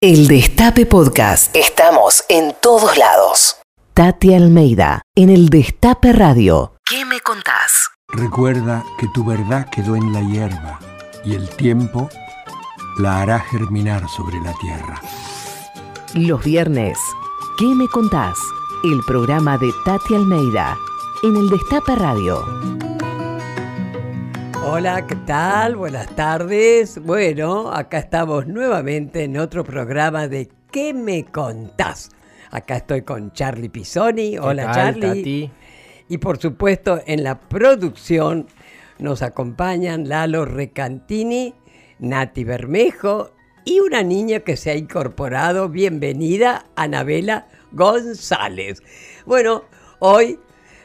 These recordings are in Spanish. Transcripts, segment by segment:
El Destape Podcast. Estamos en todos lados. Tati Almeida, en el Destape Radio. ¿Qué me contás? Recuerda que tu verdad quedó en la hierba y el tiempo la hará germinar sobre la tierra. Los viernes, ¿qué me contás? El programa de Tati Almeida, en el Destape Radio. Hola, ¿qué tal? Buenas tardes. Bueno, acá estamos nuevamente en otro programa de ¿Qué me contás? Acá estoy con Charlie Pisoni. Hola, Charlie. Y por supuesto, en la producción nos acompañan Lalo Recantini, Nati Bermejo y una niña que se ha incorporado. Bienvenida, Anabela González. Bueno, hoy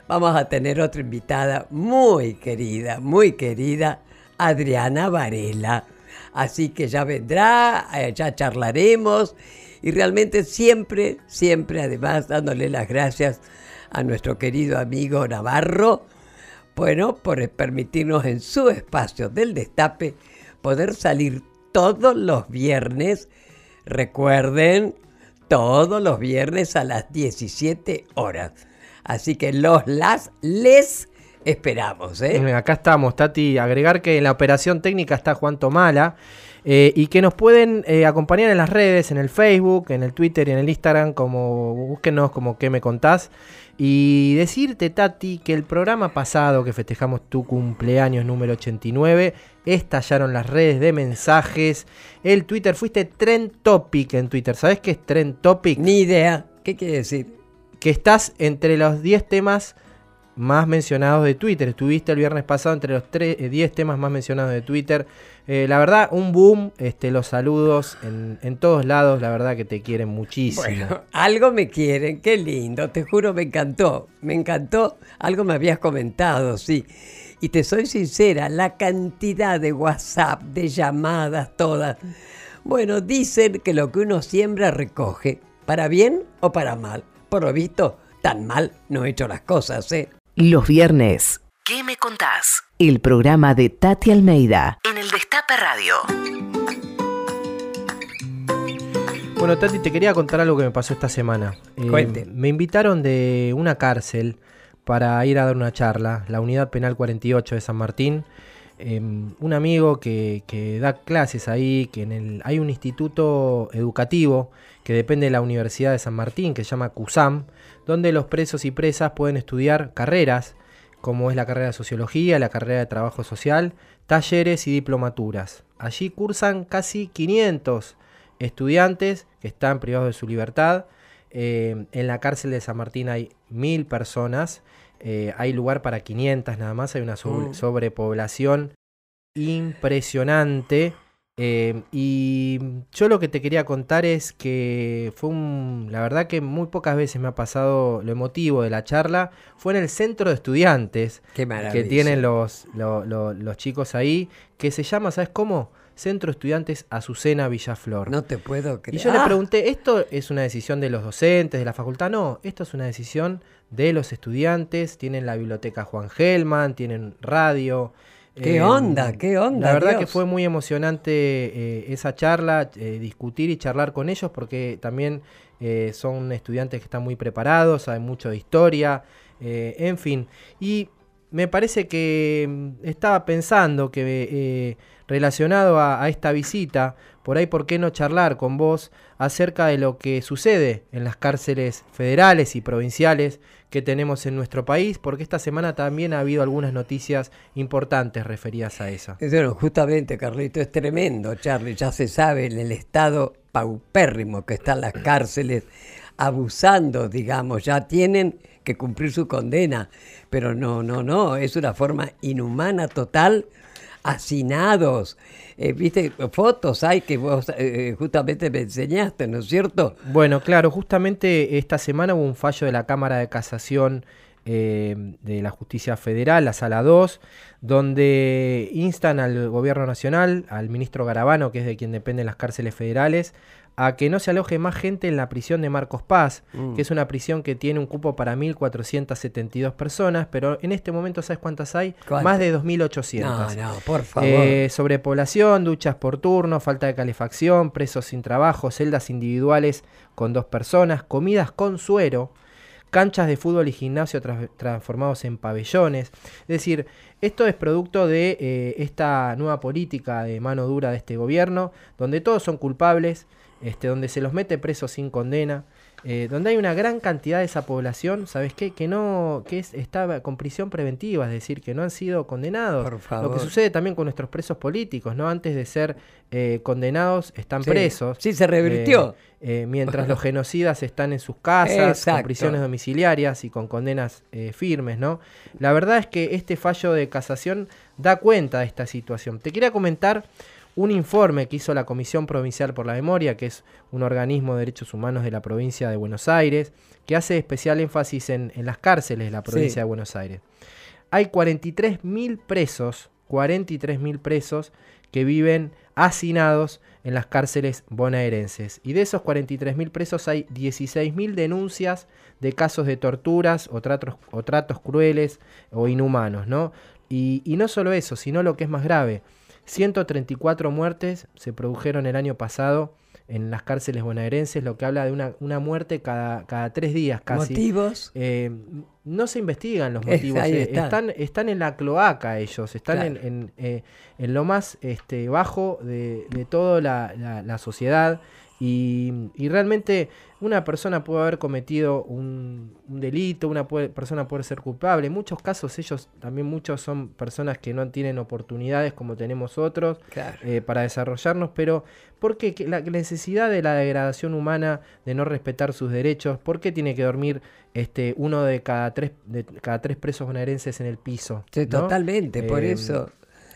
vamos a tener otra invitada muy querida, muy querida, Adriana Varela. Así que ya vendrá, eh, ya charlaremos y realmente siempre, siempre además dándole las gracias a nuestro querido amigo Navarro, bueno, por permitirnos en su espacio del destape poder salir todos los viernes, recuerden, todos los viernes a las 17 horas. Así que los, las, les esperamos. ¿eh? Acá estamos, Tati. Agregar que en la operación técnica está Juan Tomala. Eh, y que nos pueden eh, acompañar en las redes, en el Facebook, en el Twitter y en el Instagram, como búsquenos como que me contás. Y decirte, Tati, que el programa pasado que festejamos tu cumpleaños número 89, estallaron las redes de mensajes. El Twitter, fuiste Trend Topic en Twitter. ¿Sabes qué es Trend Topic? Ni idea. ¿Qué quiere decir? Que estás entre los 10 temas más mencionados de Twitter. Estuviste el viernes pasado entre los 10 eh, temas más mencionados de Twitter. Eh, la verdad, un boom. Este, los saludos en, todos lados. La verdad que te quieren muchísimo. Bueno, algo me quieren. Qué lindo. Te juro, me encantó. Me encantó. Algo me habías comentado, sí. Y te soy sincera, la cantidad de WhatsApp, de llamadas, todas. Bueno, dicen que lo que uno siembra recoge, para bien o para mal por lo visto, tan mal no he hecho las cosas, ¿eh? Los viernes. ¿Qué me contás? El programa de Tati Almeida en el Destape Radio. Bueno, Tati, te quería contar algo que me pasó esta semana. Eh, me invitaron de una cárcel para ir a dar una charla, la Unidad Penal 48 de San Martín. Em, un amigo que, da clases ahí, que en el, hay un instituto educativo que depende de la Universidad de San Martín, que se llama CUSAM, donde los presos y presas pueden estudiar carreras, como es la carrera de sociología, la carrera de trabajo social, talleres y diplomaturas. Allí cursan casi 500 estudiantes que están privados de su libertad. Em, en la cárcel de San Martín hay mil personas eh, hay lugar para 500 nada más, hay una mm. sobrepoblación impresionante. Eh, y yo lo que te quería contar es que fue un, la verdad que muy pocas veces me ha pasado lo emotivo de la charla, fue en el centro de estudiantes que tienen los, los, chicos ahí, que se llama, ¿sabes cómo? Centro de Estudiantes Azucena Villaflor. No te puedo creer. Y yo le ah. pregunté, ¿esto es una decisión de los docentes, de la facultad? No, esto es una decisión de los estudiantes, tienen la biblioteca Juan Gelman, tienen radio. ¿Qué em, onda? ¿Qué onda? La verdad que fue muy emocionante eh, esa charla, eh, discutir y charlar con ellos porque también eh, son estudiantes que están muy preparados, saben mucho de historia, en fin. Y me parece que mm, estaba pensando que relacionado a, esta visita, por ahí, ¿por qué no charlar con vos acerca de lo que sucede en las cárceles federales y provinciales que tenemos en nuestro país? Porque esta semana también ha habido algunas noticias importantes referidas a eso. Bueno, justamente, Carlito, es tremendo, Charlie. Ya se sabe en el estado paupérrimo que están las cárceles abusando, digamos, ya tienen que cumplir su condena, pero no, no, no, es una forma inhumana total hacinados. Eh, Viste, fotos hay que vos eh, justamente me enseñaste, ¿no es cierto? Bueno, claro, justamente esta semana hubo un fallo de la Cámara de Casación eh, de la Justicia Federal, la Sala 2, donde instan al Gobierno Nacional, al ministro Garabano, que es de quien dependen las cárceles federales, a que no se aloje más gente en la prisión de Marcos Paz, Mm. que es una prisión que tiene un cupo para 1.472 personas, pero en este momento, ¿sabes cuántas hay? Más de No, 2.800. no, por favor. Eh, sobrepoblación, duchas por turno, falta de calefacción, presos sin trabajo, celdas individuales con dos personas, comidas con suero, canchas de fútbol y gimnasio tra- transformados en pabellones. Es decir, esto es producto de eh, esta nueva política de mano dura de este gobierno, donde todos son culpables, este, donde se los mete presos sin condena, eh, donde hay una gran cantidad de esa población, ¿sabes qué? Que no, que es, está con prisión preventiva, es decir, que no han sido condenados. Por favor. Lo que sucede también con nuestros presos políticos, ¿no? Antes de ser eh, condenados, están Sí. presos. Sí, se revirtió. Eh, mientras los genocidas están en sus casas, con Exacto. prisiones domiciliarias y con condenas firmes, ¿no? La verdad es que este fallo de casación da cuenta de esta situación. Te quería comentar un informe que hizo la Comisión Provincial por la Memoria, que es un organismo de derechos humanos de la provincia de Buenos Aires, que hace especial énfasis en, en las cárceles de la provincia Sí. de Buenos Aires. Hay 43.000 presos, 43.000 presos que viven hacinados en las cárceles bonaerenses. Y de esos 43.000 presos hay 16.000 denuncias de casos de torturas o tratos, o tratos crueles o inhumanos, ¿no? Y, y no solo eso, sino lo que es más grave. 134 muertes se produjeron el año pasado en las cárceles bonaerenses, lo que habla de una, una muerte cada, cada tres días casi. ¿Motivos? Eh, no se investigan los motivos, eh, está. están, están en la cloaca ellos, están en, eh, en lo más este, bajo de, de toda la, la- la sociedad y, y realmente una persona puede haber cometido un, un delito, una puede- persona puede ser culpable. En muchos casos ellos, también muchos son personas que no tienen oportunidades como tenemos otros Claro. eh, para desarrollarnos, pero ¿por qué Que la necesidad de la degradación humana, de no respetar sus derechos? ¿Por qué tiene que dormir este, uno de cada tres, de cada tres presos bonaerenses en el piso? Sí, ¿no? totalmente, por Eh, eso.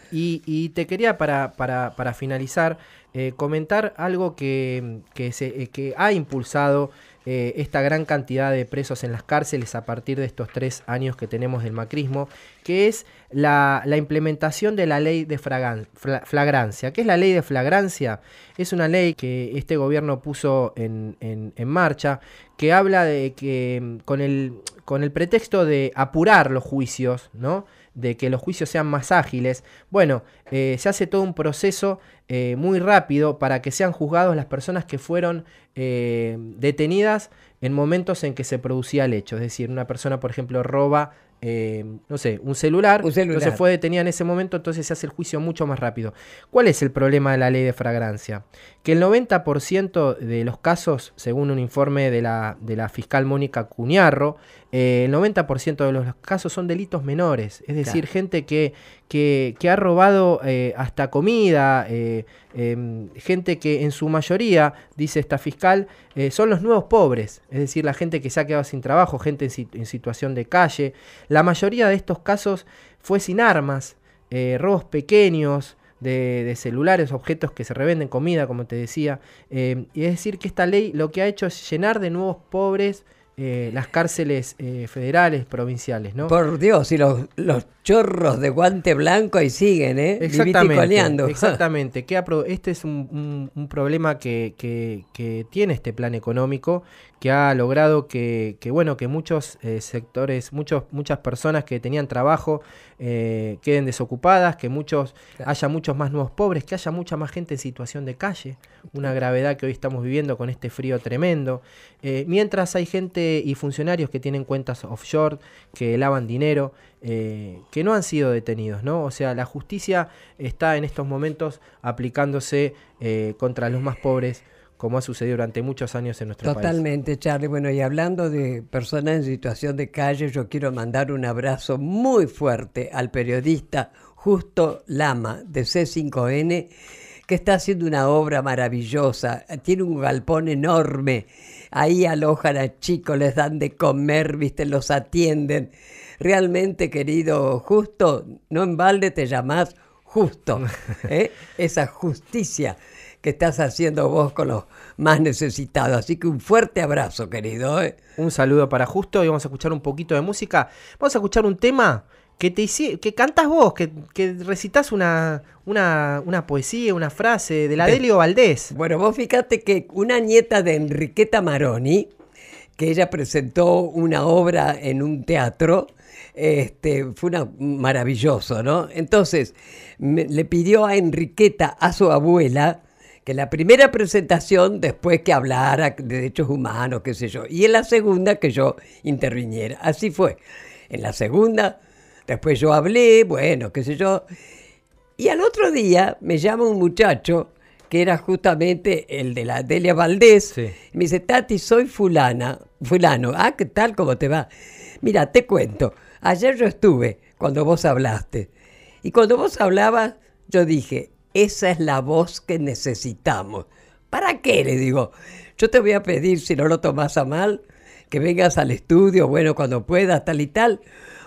Y, y te quería para, para, para finalizar eh, comentar algo que, que, eh, ha impulsado eh, esta gran cantidad de presos en las cárceles a partir de estos tres años que tenemos del macrismo, que es la, implementación de la ley de fragan- fla- flagrancia. ¿Qué es la ley de flagrancia? Es una ley que este gobierno puso en, en- en marcha, que habla de que mm, con el, con el pretexto de apurar los juicios, ¿no? De que los juicios sean más ágiles. Bueno, eh, se hace todo un proceso eh, muy rápido para que sean juzgados las personas que fueron eh, detenidas en momentos en que se producía el hecho. Es decir, una persona, por ejemplo, roba, no sé, un celular, Un celular. entonces fue detenida en ese momento, entonces se hace el juicio mucho más rápido. ¿Cuál es el problema de la ley de fragrancia? Que el 90% de los casos, según un informe de la, de la fiscal Mónica Cuñarro, eh, el 90% de los casos son delitos menores, es decir, Claro. gente que, que, que ha robado eh, hasta comida, eh, em, gente que en su mayoría, dice esta fiscal, son los nuevos pobres, es decir, la gente que se ha quedado sin trabajo, gente en, sit- en situación de calle. La mayoría de estos casos fue sin armas, robos pequeños. De, de celulares, objetos que se revenden, comida, como te decía. eh, y es decir, que esta ley lo que ha hecho es llenar de nuevos pobres eh, las cárceles eh, federales, provinciales, ¿no? Por Dios, y los, los chorros de guante blanco ahí siguen, ¿eh? Exactamente, exactamente. Que este es un, un- un problema que, que- que tiene este plan económico, que ha logrado que, que, bueno, que muchos eh, sectores, muchos, muchas personas que tenían trabajo eh, queden desocupadas, que muchos Claro. haya muchos más nuevos pobres, que haya mucha más gente en situación de calle, una gravedad que hoy estamos viviendo con este frío tremendo. Eh, mientras hay gente y funcionarios que tienen cuentas offshore, que lavan dinero, que no han sido detenidos, ¿no? O sea, la justicia está en estos momentos aplicándose eh, contra los más pobres, como ha sucedido durante muchos años en nuestro país. Totalmente, Charlie. Bueno, y hablando de personas en situación de calle, yo quiero mandar un abrazo muy fuerte al periodista Justo Lama de C5N, que está haciendo una obra maravillosa. Tiene un galpón enorme. Ahí alojan a chicos, les dan de comer, viste, los atienden. Realmente, querido Justo, no en balde te llamás Justo. ¿eh? Esa justicia que estás haciendo vos con los más necesitados. Así que un fuerte abrazo, querido. ¿eh? Un saludo para Justo y vamos a escuchar un poquito de música. Vamos a escuchar un tema que te que cantas vos, que, que recitas una, una, una, poesía, una frase de la Delio Valdés. Bueno, vos fíjate que una nieta de Enriqueta Maroni, que ella presentó una obra en un teatro, este, fue una, maravilloso, ¿no? Entonces, le pidió a Enriqueta, a su abuela, que la primera presentación, después que hablara de derechos humanos, qué sé yo, y en la segunda que yo interviniera. Así fue. En la segunda Después yo hablé, bueno, qué sé yo. Y al otro día me llama un muchacho que era justamente el de la Delia Valdés. me dice, Tati, soy fulana, fulano. Ah, ¿qué tal? ¿Cómo te va? Mira, te cuento. Ayer yo estuve cuando vos hablaste. Y cuando vos hablabas, yo dije, esa es la voz que necesitamos. ¿Para qué? Le digo, yo te voy a pedir, si no lo tomas a mal, que vengas al estudio, bueno, cuando puedas, tal y tal,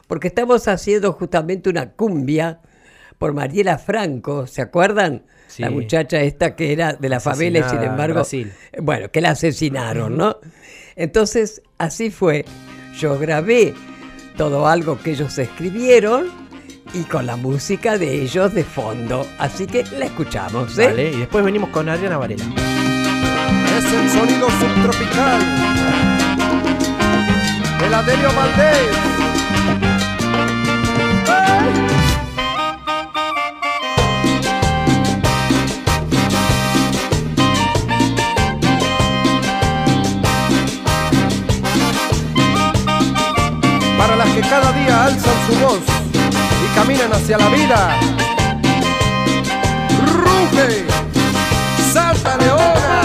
porque estamos haciendo justamente una cumbia por Mariela Franco, ¿se acuerdan? La muchacha esta que era de la favela y sin embargo, bueno, que la asesinaron, ¿no? Entonces, así fue. Yo grabé todo algo que ellos escribieron y con la música de ellos de fondo. Así que la escuchamos, ¿eh? Vale, y después venimos con Adriana Varela. Es el sonido subtropical de la Delio Valdés. para las que cada día alzan su voz caminan hacia la vida. Ruge, Santa Leona.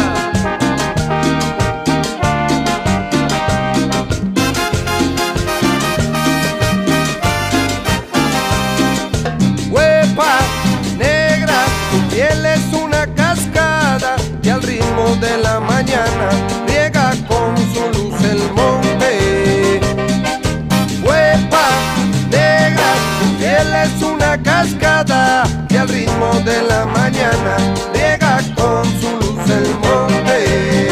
Huepa negra, tu piel es una cascada y al ritmo de la mañana de la mañana llega con su luz el monte.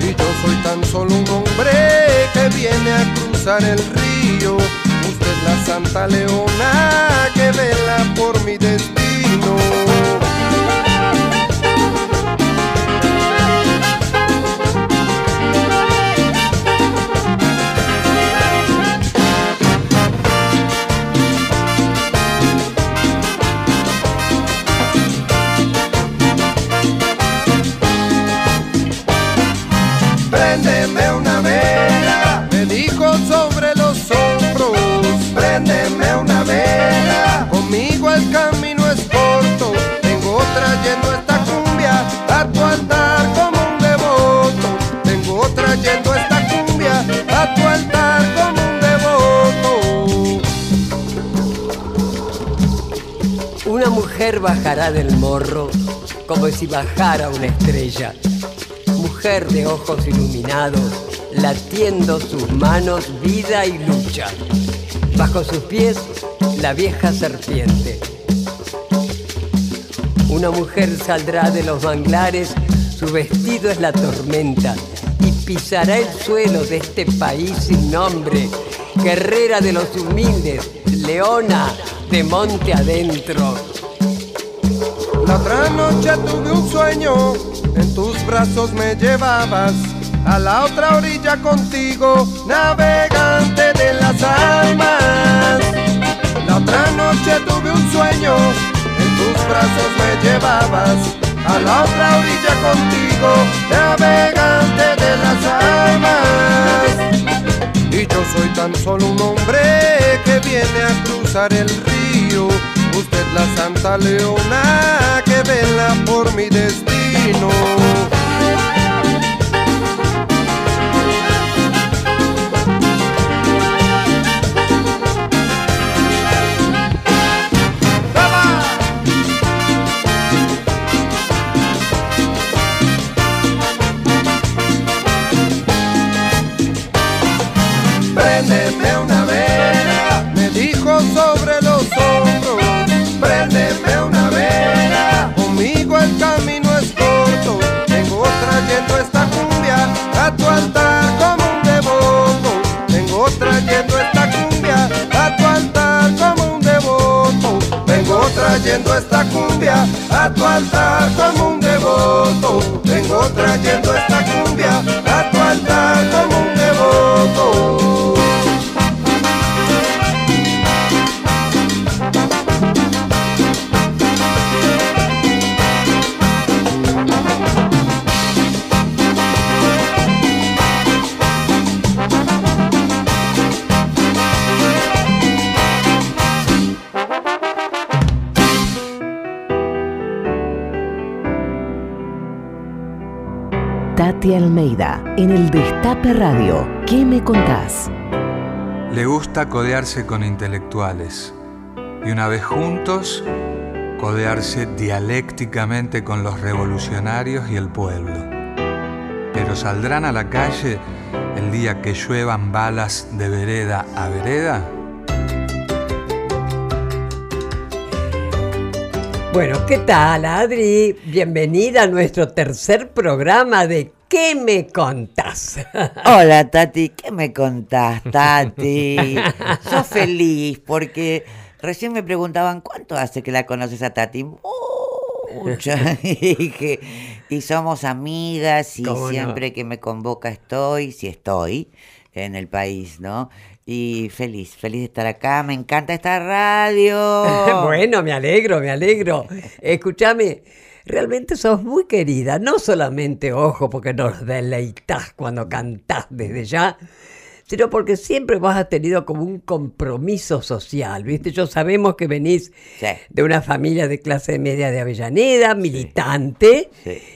Y yo soy tan solo un hombre que viene a cruzar el río. Usted la Santa Leona que vela por mi destino. Del morro como si bajara una estrella. Mujer de ojos iluminados, latiendo sus manos vida y lucha. Bajo sus pies, la vieja serpiente. Una mujer saldrá de los manglares, su vestido es la tormenta, y pisará el suelo de este país sin nombre, guerrera de los humildes, leona de monte adentro. La otra noche tuve un sueño, en tus brazos me llevabas a la otra orilla contigo, navegante de las almas. La otra noche tuve un sueño, en tus brazos me llevabas a la otra orilla contigo, navegante de las almas. Y yo soy tan solo un hombre que viene a cruzar el río la Santa Leona que vela por mi destino. Radio. ¿Qué me contás? Le gusta codearse con intelectuales y una vez juntos codearse dialécticamente con los revolucionarios y el pueblo. Pero saldrán a la calle el día que lluevan balas de vereda a vereda. Bueno, ¿qué tal, Adri? Bienvenida a nuestro tercer programa de ¿Qué me contás? Hola, Tati, ¿qué me contás, Tati? Sos feliz porque recién me preguntaban cuánto hace que la conoces a Tati. Mucho. y, y somos amigas y siempre que me convoca estoy, si estoy en el país, ¿no? Y feliz, feliz de estar acá. Me encanta esta radio. bueno, me alegro, me alegro. Escúchame, realmente sos muy querida. No solamente, ojo, porque nos deleitas cuando cantás desde ya, sino porque siempre vos has tenido como un compromiso social, ¿viste? Yo sabemos que venís de una familia de clase media de Avellaneda, militante,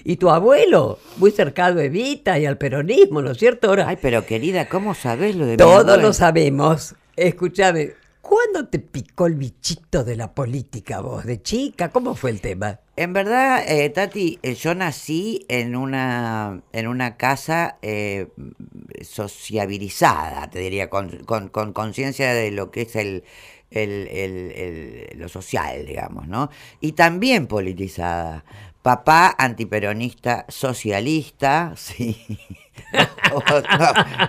y tu abuelo, muy cercano a Evita y al peronismo, ¿no es cierto? Ahora, Ay, pero querida, ¿cómo sabés lo de Todos lo sabemos. Escúchame, ¿cuándo te picó el bichito de la política vos? ¿De chica? ¿Cómo fue el tema? En verdad, eh, Tati, eh, yo nací en una, en una casa eh, sociabilizada, te diría, con conciencia de lo que es el, el, el, lo social, digamos, ¿no? Y también politizada. Papá antiperonista, socialista, sí.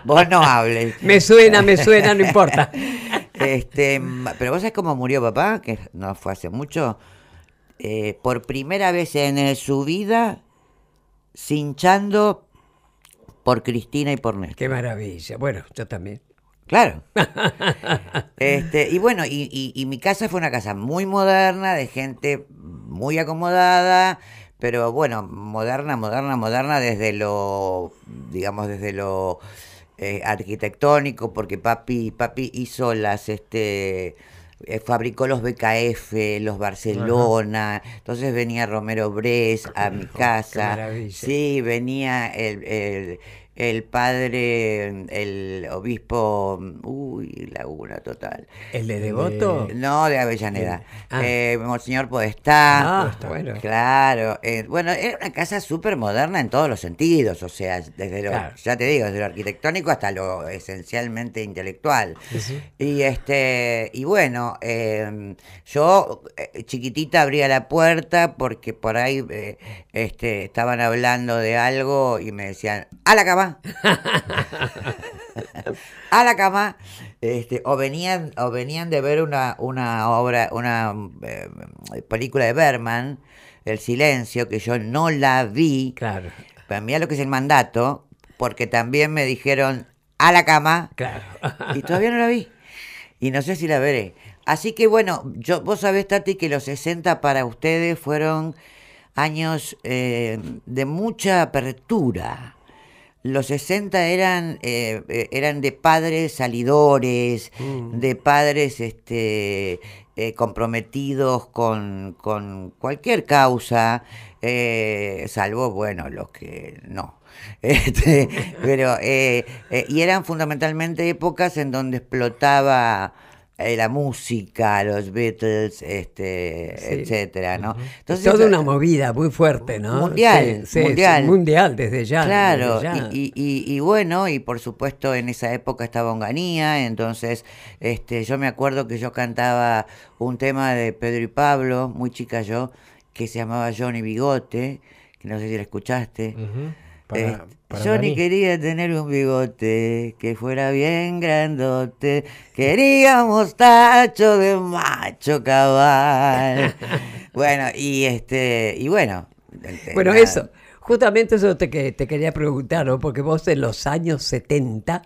vos, no, hables. Me suena, me suena, no importa. Este, pero vos sabés cómo murió papá, que no fue hace mucho. Eh, por primera vez en su vida cinchando por Cristina y por Néstor. Qué maravilla. Bueno, yo también. Claro. este, y bueno, y, y, mi casa fue una casa muy moderna, de gente muy acomodada, pero bueno, moderna, moderna, moderna desde lo, digamos, desde lo eh, arquitectónico, porque papi, papi hizo las, este, eh, fabricó los BKF, los Barcelona, entonces venía Romero Bres a mi casa, sí, venía el el padre, el obispo, uy, laguna total. ¿El de Devoto? no, de Avellaneda. Ah. Eh, Monseñor Podestá. Ah, bueno. Claro. Eh, bueno, era una casa súper moderna en todos los sentidos, o sea, desde lo, ya te digo, desde lo arquitectónico hasta lo esencialmente intelectual. Y este, y bueno, em, yo eh, chiquitita abría la puerta porque por ahí este, estaban hablando de algo y me decían, a la cama a la cama, este, o venían, o venían de ver una, una obra, una eh, película de Berman, El silencio, que yo no la vi. Claro. Pero mira lo que es el mandato, porque también me dijeron a la cama. Claro. y todavía no la vi. Y no sé si la veré. Así que bueno, yo, vos sabés, Tati, que los 60 para ustedes fueron años eh, de mucha apertura los 60 eran, eh, eh, eran de padres salidores, mm. de padres este, eh, comprometidos con, con, cualquier causa, salvo, bueno, los que no. Este, pero, y eran fundamentalmente épocas en donde explotaba eh, la música, los Beatles, este, etcétera, ¿no? Entonces, Toda una movida muy fuerte, ¿no? Mundial, mundial. mundial desde ya. Claro, Y, y, y, bueno, y por supuesto en esa época estaba Onganía, entonces este, yo me acuerdo que yo cantaba un tema de Pedro y Pablo, muy chica yo, que se llamaba Johnny Bigote, que no sé si la escuchaste. Yo ni quería tener un bigote que fuera bien grandote. Quería mostacho de macho cabal. bueno, y este, y bueno. Bueno, eso, justamente eso te, te quería preguntar, ¿no? Porque vos en los años 70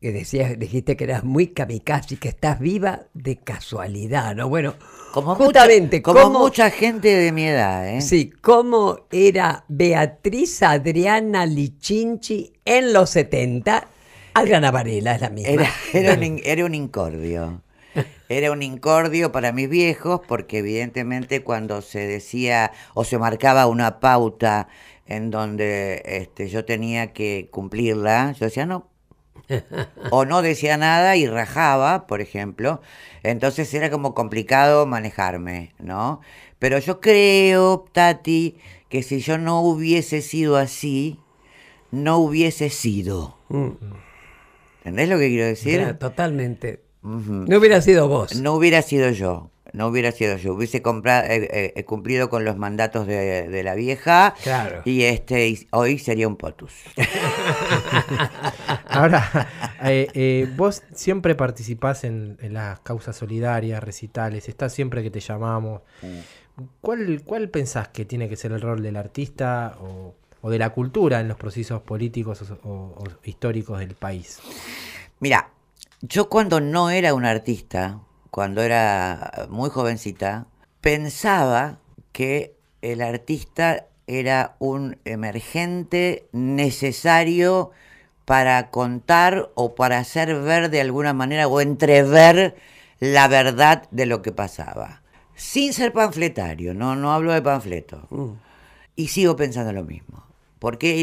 que decías, dijiste que eras muy kamikaze y que estás viva de casualidad, ¿no? Bueno, como justamente, como mucha gente de mi edad, ¿eh? Sí, ¿cómo era Beatriz Adriana Lichinchi en los 70? Adriana Varela es la misma. Era, era, un, era un incordio. Era un incordio para mis viejos porque evidentemente cuando se decía o se marcaba una pauta en donde este, yo tenía que cumplirla, yo decía, no, o no decía nada y rajaba, por ejemplo. Entonces era como complicado manejarme, ¿no? Pero yo creo, Tati, que si yo no hubiese sido así, no hubiese sido. Mm. ¿Entendés lo que quiero decir? totalmente. No hubiera sido vos. No hubiera sido yo no hubiera sido yo, hubiese comprado, eh, eh, cumplido con los mandatos de, la vieja claro. y este hoy sería un potus. Ahora, eh, vos siempre participás en, las causas solidarias, recitales, estás siempre que te llamamos. ¿Cuál, ¿Cuál pensás que tiene que ser el rol del artista o, de la cultura en los procesos políticos o históricos del país? Mira, yo cuando no era un artista, cuando era muy jovencita, pensaba que el artista era un emergente necesario para contar o para hacer ver de alguna manera o entrever la verdad de lo que pasaba. Sin ser panfletario, no, no hablo de panfleto. Mm. Y sigo pensando lo mismo. Porque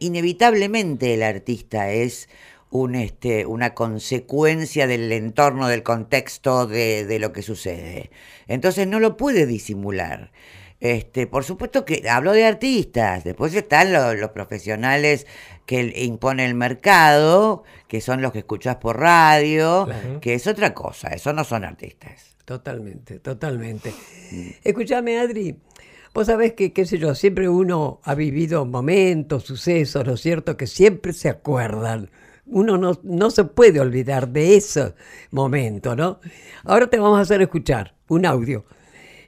inevitablemente el artista es un, este, una consecuencia del entorno, del contexto, de, de, lo que sucede. Entonces no lo puede disimular. Este, por supuesto que hablo de artistas, después están los, profesionales que impone el mercado, que son los que escuchas por radio, que es otra cosa, eso no son artistas. Totalmente, totalmente. Escúchame, Adri, vos sabés que, qué sé yo, siempre uno ha vivido momentos, sucesos, ¿no es cierto?, que siempre se acuerdan uno no, no, se puede olvidar de ese momento, ¿no? Ahora te vamos a hacer escuchar un audio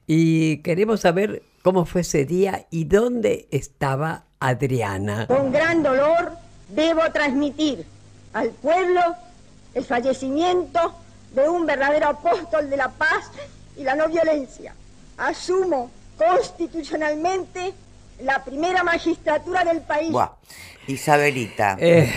y queremos saber cómo fue ese día y dónde estaba Adriana. Con gran dolor debo transmitir al pueblo el fallecimiento de un verdadero apóstol de la paz y la no violencia. Asumo constitucionalmente la primera magistratura del país. Isabelita. Eh,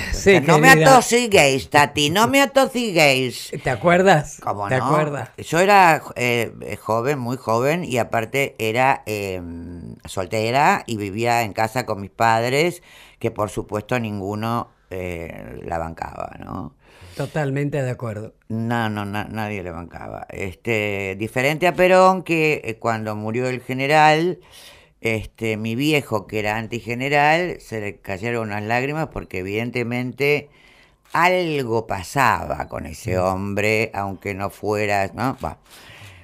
no me atosiguéis, Tati, no me atosiguéis. ¿Te acuerdas? ¿Cómo ¿Te acuerdas? Yo era eh, joven, muy joven, y aparte era em, soltera y vivía en casa con mis padres, que por supuesto ninguno eh, la bancaba, ¿no? Totalmente de acuerdo. No, no, nadie le bancaba. Este, diferente a Perón, que cuando murió el general este, mi viejo, que era antigeneral, se le cayeron unas lágrimas porque evidentemente algo pasaba con ese hombre, aunque no fuera, ¿no?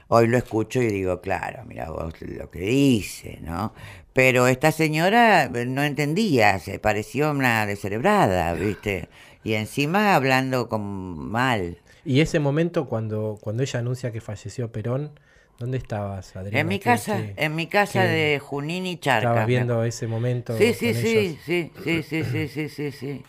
hoy lo escucho y digo, claro, mira vos lo que dice, ¿no? Pero esta señora no entendía, se pareció una descerebrada, ¿viste? Y encima hablando con mal. Y ese momento cuando, cuando ella anuncia que falleció Perón, ¿Dónde estabas, Adriana? En mi casa, en mi casa de Junín y Charca. Estabas viendo ese momento. Sí, sí, sí, sí, sí, sí, sí, sí, sí, sí.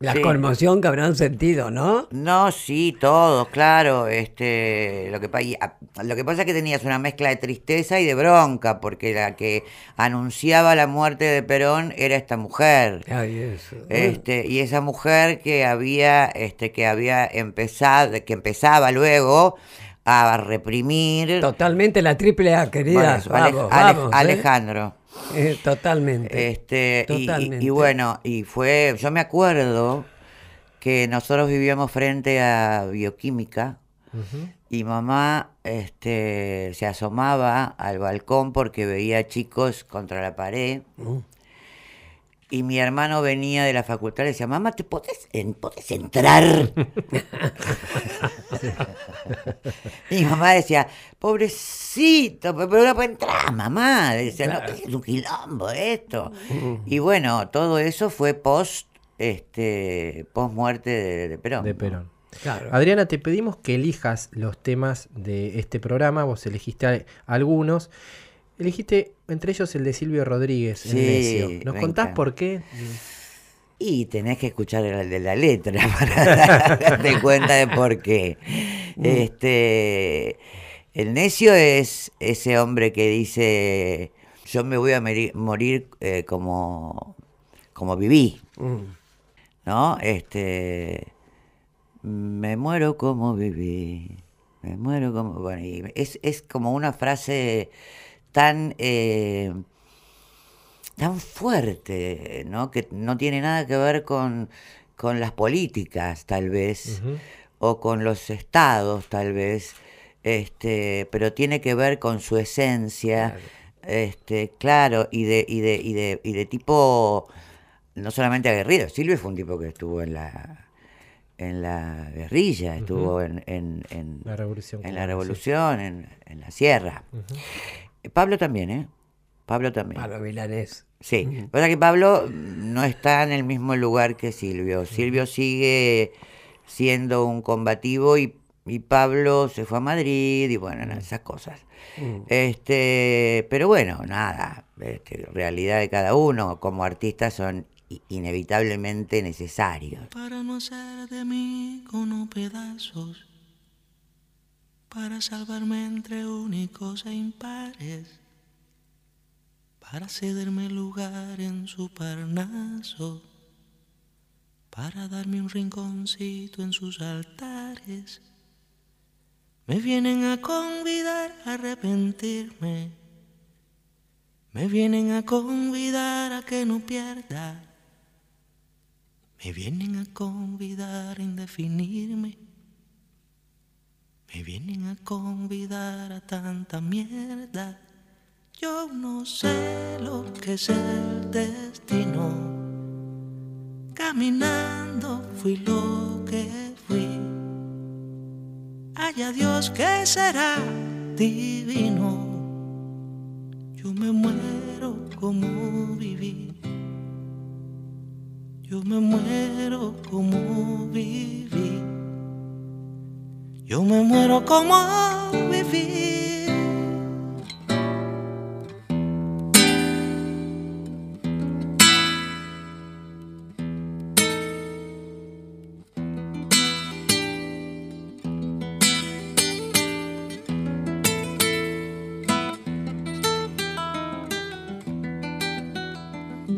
La sí. conmoción que habrán sentido, ¿no? No, sí, todos, claro. Este, lo, que, ah, lo que pasa es que tenías una mezcla de tristeza y de bronca, porque la que anunciaba la muerte de Perón era esta mujer. Ay, eso. Este, y esa mujer que había, este, que había empezado, que empezaba luego a reprimir. Totalmente la triple A, querida. ¿eh? Alejandro. Eh, totalmente. Este, Y, bueno, y fue, yo me acuerdo que nosotros vivíamos frente a bioquímica y mamá este, se asomaba al balcón porque veía chicos contra la pared. Uh. Y mi hermano venía de la facultad y decía, mamá, ¿te podés, en, entrar? y mi mamá decía, pobrecito, pero no puede entrar, mamá. Decía, no, es un quilombo esto. y bueno, todo eso fue post, este, post muerte de, Perón. De Perón. Adriana, te pedimos que elijas los temas de este programa, vos elegiste algunos. Elegiste entre ellos el de Silvio Rodríguez, sí, ¿Nos contás por qué? Y tenés que escuchar el de la letra para darte cuenta de por qué. Mm. Este, el necio es ese hombre que dice, yo me voy a morir, eh, como, como viví. Mm. ¿No? Este, me muero como viví. Me muero como... Bueno, es, es como una frase tan, eh, tan fuerte, ¿no? que no tiene nada que ver con, con las políticas, tal vez, o con los estados, tal vez, este, pero tiene que ver con su esencia, claro, este, claro y, de, y, de, y, de, y de tipo no solamente aguerrido, Silvio fue un tipo que estuvo en la en la guerrilla, estuvo en, en, en, la revolución, en, la, revolución en, la sierra. Pablo también, ¿eh? Pablo también. Pablo Milanés. Sí, o sea que Pablo no está en el mismo lugar que Silvio. Silvio sigue siendo un combativo y, Pablo se fue a Madrid y bueno, esas cosas. Este, pero bueno, nada, este, realidad de cada uno como artista son inevitablemente necesarios. Para no hacer de mí con pedazos para salvarme entre únicos e impares, para cederme lugar en su parnaso, para darme un rinconcito en sus altares. Me vienen a convidar a arrepentirme, me vienen a convidar a que no pierda, me vienen a convidar a indefinirme me vienen a convidar a tanta mierda. Yo no sé lo que es el destino. Caminando fui lo que fui. Haya Dios que será divino. Yo me muero como viví. Yo me muero como viví. Yo me muero como vivir.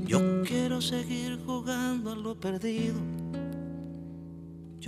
Yo quiero seguir jugando a lo perdido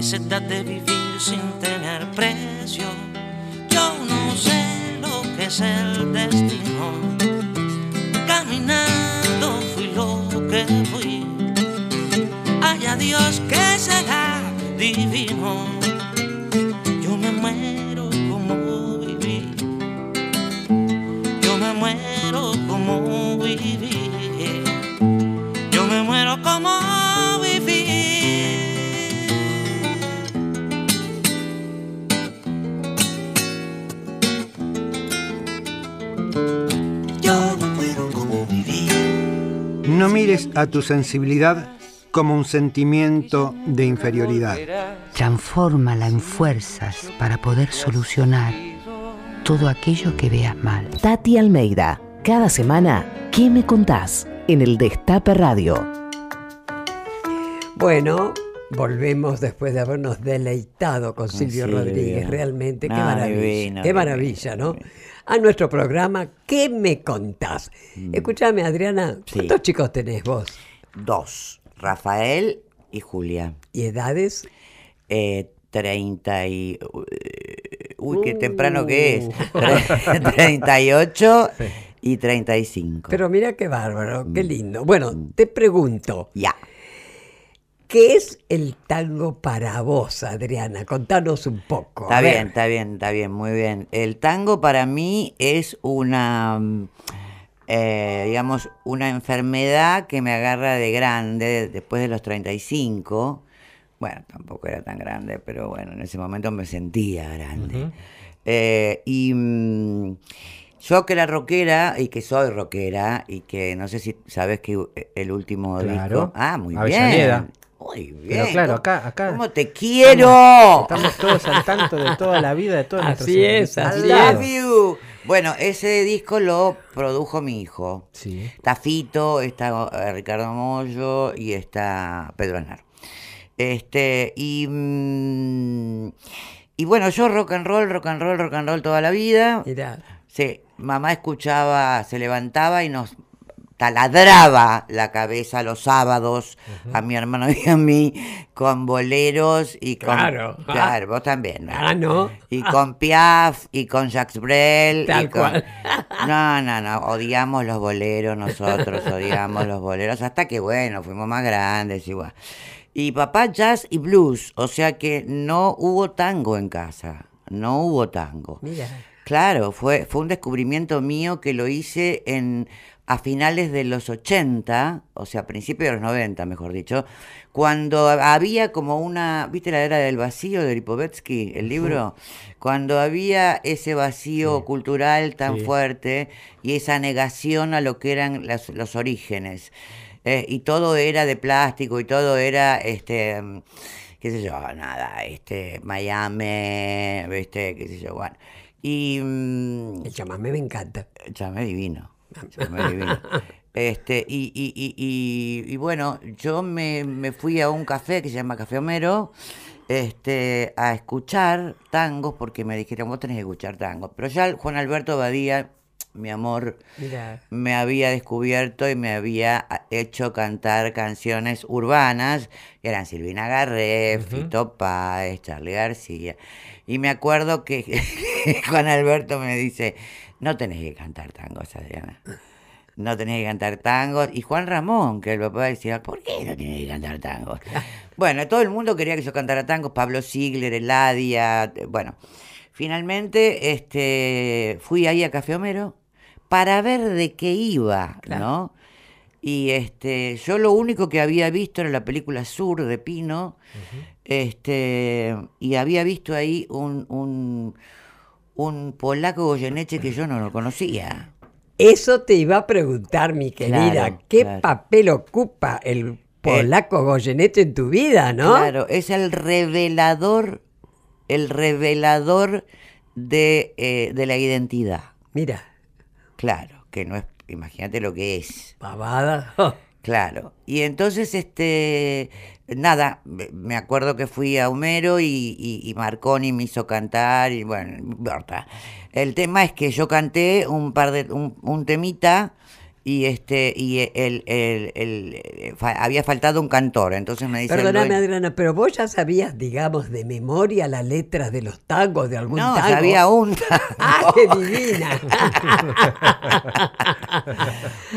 de vivir sin tener precio. Yo no sé lo que es el destino, caminando fui lo que fui. Haya Dios que será divino, a tu sensibilidad como un sentimiento de inferioridad. Transfórmala en fuerzas para poder solucionar todo aquello que veas mal. Tati Almeida, cada semana, ¿qué me contás? en el Destape Radio. Bueno, volvemos después de habernos deleitado con Silvio Rodríguez. Realmente, qué maravilla. qué maravilla, ¿no? A nuestro programa, ¿qué me contás? Mm. Escúchame, Adriana, ¿cuántos chicos tenés vos? Dos, Rafael y Julia. ¿Y edades? Eh, 30 y... Uy, qué temprano que es. 38 uh. y 35. Pero mira qué bárbaro, qué mm. lindo. Bueno, mm. te pregunto. Ya. ¿Qué es el tango para vos, Adriana? Contanos un poco. Está bien, está bien, está bien, muy bien. El tango para mí es una, mm, eh, digamos, una enfermedad que me agarra de grande después de los 35. Bueno, tampoco era tan grande, pero bueno, en ese momento me sentía grande. Eh, y yo que era rockera y que soy rockera y que no sé si sabes que el último claro. Ah, muy bien. Muy bien. Pero claro, acá, acá. ¿Cómo te quiero? Estamos, todos al tanto de toda la vida de todos Así es, así love you. Bueno, ese disco lo produjo mi hijo. Sí. Está Fito, está eh, Ricardo Mollo y está Pedro Aznar. Este, y. Mm, y bueno, yo rock and roll, rock and roll, rock and roll toda la vida. Mirá. Sí, mamá escuchaba, se levantaba y nos taladraba la cabeza los sábados a mi hermano y a mí con boleros y con claro, claro vos también ¿no? ah no y con Piaf y con Jacques Brel Tal y cual. no no no odiamos los boleros nosotros odiamos los boleros hasta que bueno fuimos más grandes igual y papá jazz y blues o sea que no hubo tango en casa no hubo tango Mira. Claro, fue, fue un descubrimiento mío que lo hice en, a finales de los 80, o sea, a principios de los 90, mejor dicho, cuando había como una, ¿viste la era del vacío de Lipovetsky, el libro? Cuando había ese vacío cultural tan fuerte y esa negación a lo que eran los orígenes. Eh, y todo era de plástico y todo era, este, qué sé yo, nada, este, Miami, ¿viste? qué sé yo, bueno. Y, mm, el chamamé me encanta. El chamamé divino. Este, y, y, y, y, bueno, yo me, me, fui a un café que se llama Café Homero este, a escuchar tangos porque me dijeron, vos tenés que escuchar tangos. Pero ya Juan Alberto Badía, mi amor, me había descubierto y me había hecho cantar canciones urbanas, que eran Silvina Garré, Fito Páez, Charlie García. Y me acuerdo que Juan Alberto me dice, no tenés que cantar tangos, Adriana. No tenés que cantar tangos. Y Juan Ramón, que el papá decía, ¿por qué no tenés que cantar tangos? bueno, todo el mundo quería que yo cantara tangos, Pablo Ziegler, Eladia, bueno. Finalmente este, fui ahí a Café Homero para ver de qué iba, ¿no? Y este, yo lo único que había visto era la película Sur de Pino, este, y había visto ahí un, un, un polaco Goyeneche que yo no lo conocía. Eso te iba a preguntar, mi querida, ¿qué papel ocupa el polaco Goyeneche en tu vida, ¿no? Claro, es el revelador, el revelador de, eh, de la identidad. Mira. Claro, que no es, imagínate lo que es. Pavada. Claro. Y entonces, este, nada, me acuerdo que fui a Homero y, y, Marconi me hizo cantar y bueno, El tema es que yo canté un par de, un temita y este y el, el, el, había faltado un cantor entonces me dice perdóname Adriana pero vos ya sabías digamos de memoria las letras de los tangos de algún no, tango sabía un tango ¡Ah, qué divina!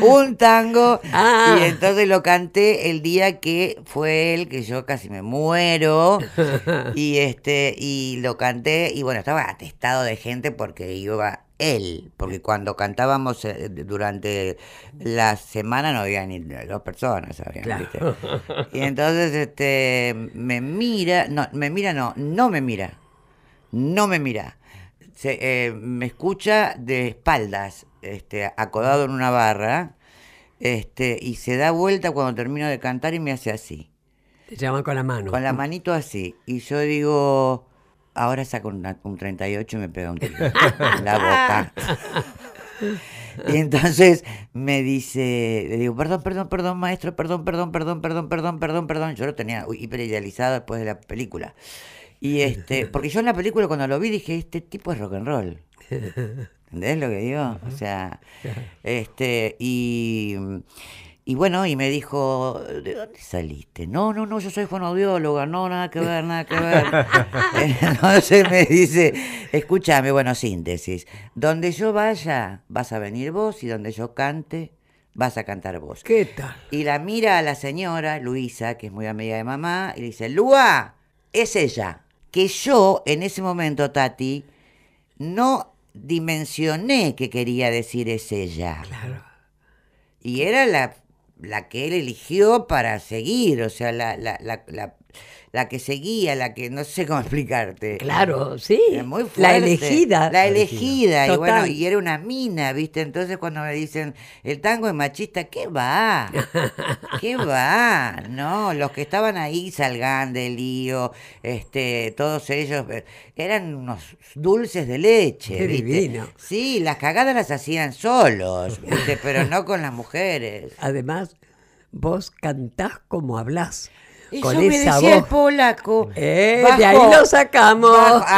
un tango ah. y entonces lo canté el día que fue él que yo casi me muero y este y lo canté y bueno estaba atestado de gente porque iba él, porque cuando cantábamos eh, durante la semana no había ni dos personas, Y entonces este me mira, no, me mira no, no me mira, no me mira. Se, eh, me escucha de espaldas, este, acodado en una barra, este, y se da vuelta cuando termino de cantar y me hace así. Te llama con la mano. Con la manito así. Y yo digo, Ahora saco un 38 y me pega un tiro en la boca. Y entonces me dice, le digo, perdón, perdón, perdón, maestro, perdón, perdón, perdón, perdón, perdón, perdón, perdón. Yo lo tenía hiper idealizado después de la película. Y este, porque yo en la película cuando lo vi dije, este tipo es rock and roll. ¿Entendés lo que digo? O sea, este, y y bueno, y me dijo, ¿de dónde saliste? No, no, no, yo soy fonoaudióloga, no, nada que ver, nada que ver. Entonces me dice, escúchame, bueno, síntesis, donde yo vaya, vas a venir vos y donde yo cante, vas a cantar vos. ¿Qué tal? Y la mira a la señora, Luisa, que es muy amiga de mamá, y le dice, Lua, es ella. Que yo, en ese momento, Tati, no dimensioné que quería decir es ella. Claro. Y era la la que él eligió para seguir, o sea, la, la, la, la, que seguía, la que no sé cómo explicarte. Claro, sí. Muy La elegida. La elegida, y bueno, y era una mina, ¿viste? Entonces cuando me dicen, el tango es machista, ¿qué va? ¿Qué va? No, los que estaban ahí, Salgán, de Lío, este, todos ellos, eh, eran unos dulces de leche. Qué divino. Sí, las cagadas las hacían solos, ¿viste? pero no con las mujeres. Además, vos cantás como hablás. Eso con me esa decía el polaco. Eh, de ahí lo sacamos.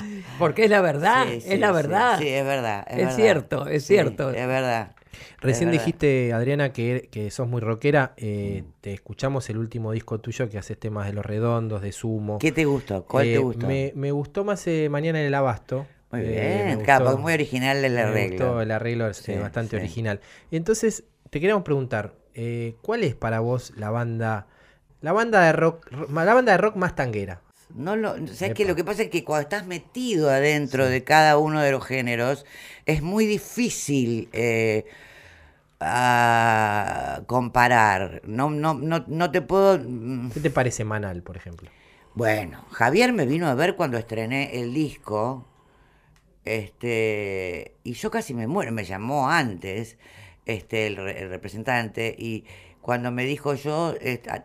Ah. Porque es la verdad, es la verdad. Sí, es verdad. Es, cierto, es cierto. es verdad. Recién dijiste, Adriana, que, que, sos muy rockera. Eh, te escuchamos el último disco tuyo que haces temas de los redondos, de sumo. ¿Qué te gustó? ¿Cuál te eh, gustó? Me, me, gustó más eh, Mañana en el Abasto. Muy bien, claro, muy original el arreglo. el arreglo es bastante original. Entonces, te queríamos preguntar, eh, ¿cuál es para vos la banda, la banda de rock, la banda de rock más tanguera? No lo, ¿sabes que Lo que pasa es que cuando estás metido adentro de cada uno de los géneros, es muy difícil eh, comparar. No, no, no, no te puedo. Mm. ¿Qué te parece Manal, por ejemplo? Bueno, Javier me vino a ver cuando estrené el disco. Este, y yo casi me muero, me llamó antes este, el, representante, y cuando me dijo yo,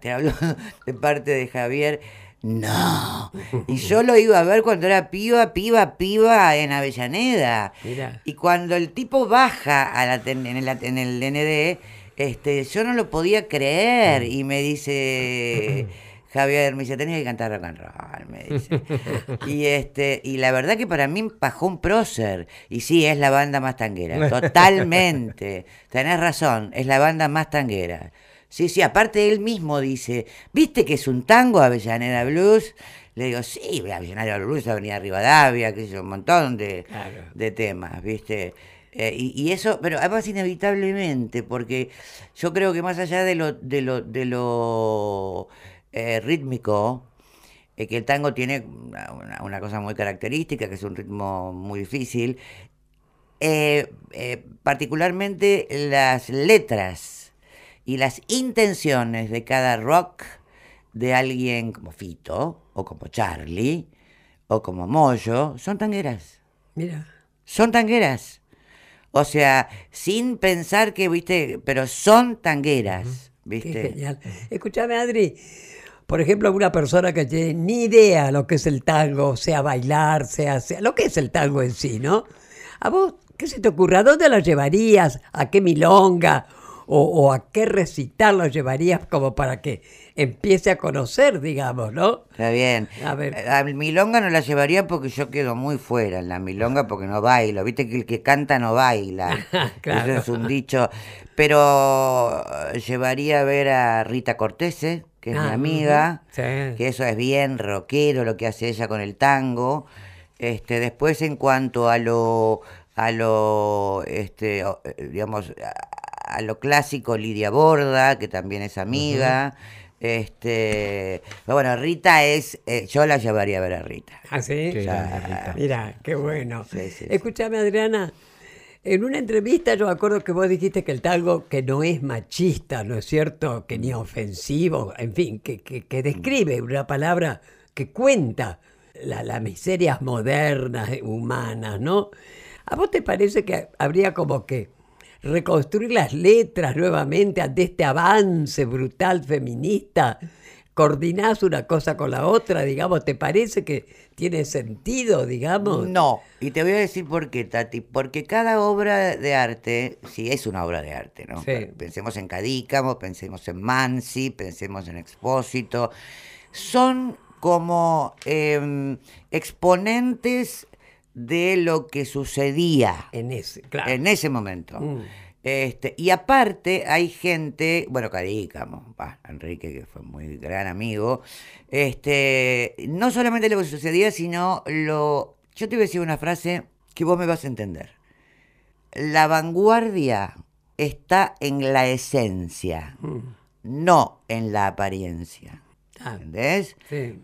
te hablo de parte de Javier, no. Y yo lo iba a ver cuando era piba, piba, piba en Avellaneda. Y cuando el tipo baja a la, en, el, en el ND, este, yo no lo podía creer. Y me dice Javier, me dice, tenés que cantar rock and roll, me dice. y este, y la verdad que para mí bajó un prócer. Y sí, es la banda más tanguera. Totalmente. Tenés razón, es la banda más tanguera. Sí, sí, aparte él mismo dice, ¿viste que es un tango Avellaneda Blues? Le digo, sí, Avellaneda Blues, Avenida Rivadavia, que es un montón de, de temas, ¿viste? Eh, y, eso, pero además inevitablemente, porque yo creo que más allá de lo, de lo, de lo eh, rítmico, eh, que el tango tiene una, cosa muy característica, que es un ritmo muy difícil, eh, particularmente las letras y las intenciones de cada rock de alguien como Fito, o como Charlie, o como Moyo, son tangueras. Mira. Son tangueras. O sea, sin pensar que, viste, pero son tangueras, viste. Qué genial. Adri. Por ejemplo, una persona que tiene ni idea lo que es el tango, sea bailar, sea, sea lo que es el tango en sí, ¿no? ¿A vos qué se te ocurre? ¿A dónde lo llevarías? ¿A qué milonga? ¿O, a qué recital lo llevarías como para que empiece a conocer, digamos, ¿no? Está bien. A ver. A milonga no la llevaría porque yo quedo muy fuera en la milonga porque no bailo. Viste que el que canta no baila. claro. Eso es un dicho. Pero llevaría a ver a Rita Cortese que es mi ah, amiga, que eso es bien rockero lo que hace ella con el tango. Este, después en cuanto a lo a lo este eh, digamos a, lo clásico Lidia Borda, que también es amiga. Este, bueno, Rita es, eh, yo la llevaría a ver a Rita. ¿Ah, sí? Mira, qué bueno. Escúchame, Adriana, en una entrevista yo me acuerdo que vos dijiste que el tango que no es machista, ¿no es cierto? Que ni ofensivo, en fin, que, que, describe una palabra que cuenta las miserias modernas, humanas, ¿no? ¿A vos te parece que habría como que reconstruir las letras nuevamente ante este avance brutal feminista? Coordinás una cosa con la otra, digamos, ¿te parece que tiene sentido, digamos? No, y te voy a decir por qué, Tati, porque cada obra de arte, si es una obra de arte, ¿no? Pensemos en Cadícamo, pensemos en Mansi, pensemos en Expósito, son como em, exponentes de lo que sucedía en ese, en ese momento. Mm. Este, y aparte hay gente, bueno, Cadícamo, Enrique, que fue muy gran amigo, este, no solamente lo que sucedía, sino lo... Yo te voy a decir una frase que vos me vas a entender. La vanguardia está en la esencia, mm. no en la apariencia. Ah, ¿Entendés?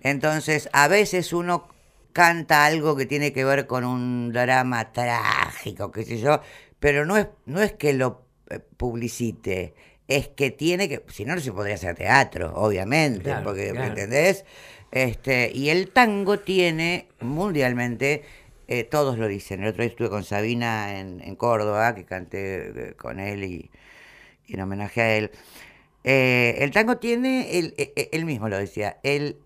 Entonces, a veces uno canta algo que tiene que ver con un drama trágico, qué sé yo, pero no es, no es que lo eh, publicite, es que tiene que, si no, no se podría hacer teatro, obviamente, porque, ¿me entendés? Este, y el tango tiene mundialmente, eh, todos lo dicen, el otro día estuve con Sabina en, en Córdoba, que canté eh, con él y, en homenaje a él. el tango tiene, el, él mismo lo decía, el,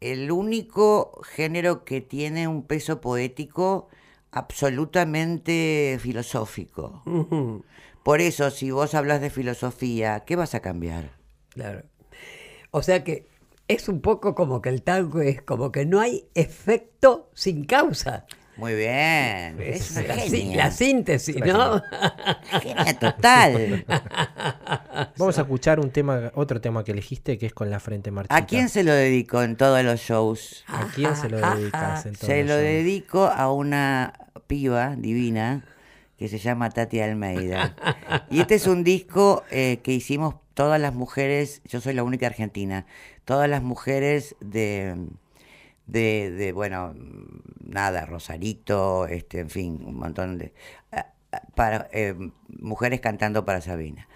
el único género que tiene un peso poético absolutamente filosófico. Por eso, si vos hablas de filosofía, ¿qué vas a cambiar? Claro. O sea que es un poco como que el tango es como que no hay efecto sin causa. Muy bien. Es, la, síntesis, ¿no? Genial, total. Vamos a escuchar un tema, otro tema que elegiste, que es con la frente marchita. ¿A quién se lo dedico en todos los shows? ¿A quién se lo dedicas en todos Se lo dedico a una piba divina que se llama Tati Almeida. Y este es un disco eh, que hicimos todas las mujeres, yo soy la única argentina, todas las mujeres de de, de, bueno, nada, Rosarito, este, en fin, un montón de... para eh, mujeres cantando para Sabina.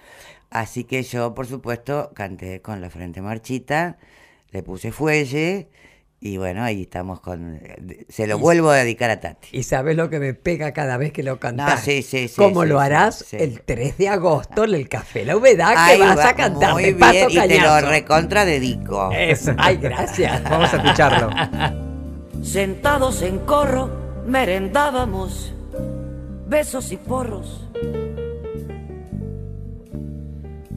Así que yo, por supuesto, canté con la frente marchita, le puse fuelle y bueno, ahí estamos con... Se lo vuelvo a dedicar a Tati. Y sabes lo que me pega cada vez que lo cantás. sí, sí, sí, ¿Cómo lo harás el 3 de agosto en el Café La Humedad que vas a cantar? Muy bien, y te lo recontra dedico. Eso. Ay, gracias. Vamos a escucharlo. Sentados en corro, merendábamos besos y porros.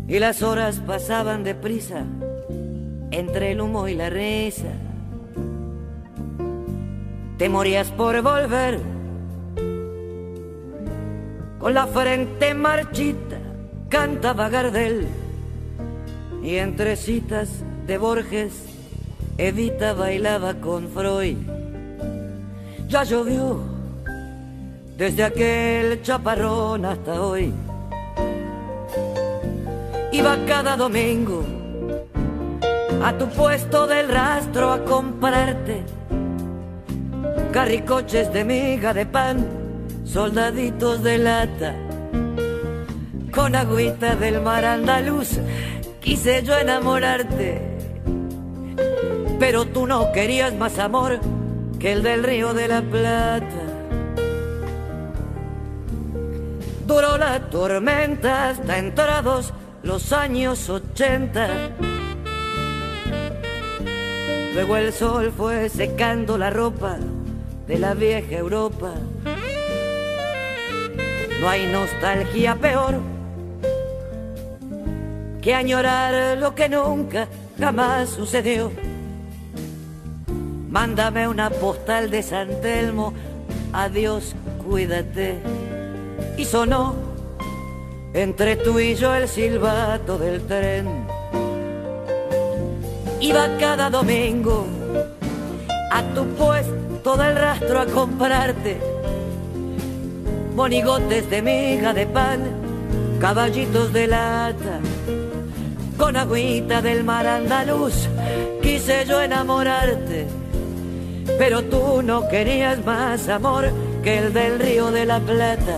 Y las horas pasaban deprisa entre el humo y la risa te morías por volver. Con la frente marchita cantaba Gardel y entre citas de Borges Evita bailaba con Freud. Ya llovió desde aquel chaparrón hasta hoy. Iba cada domingo a tu puesto del rastro a comprarte carricoches de miga de pan, soldaditos de lata. Con agüita del mar andaluz quise yo enamorarte, pero tú no querías más amor que el del río de la Plata. Duró la tormenta hasta entrados los años ochenta. Luego el sol fue secando la ropa de la vieja Europa. No hay nostalgia peor que añorar lo que nunca jamás sucedió. Mándame una postal de San Telmo, adiós, cuídate. Y sonó entre tú y yo el silbato del tren. Iba cada domingo a tu puesto del rastro a comprarte monigotes de miga de pan, caballitos de lata con agüita del mar andaluz quise yo enamorarte, pero tú no querías más amor que el del río de la Plata.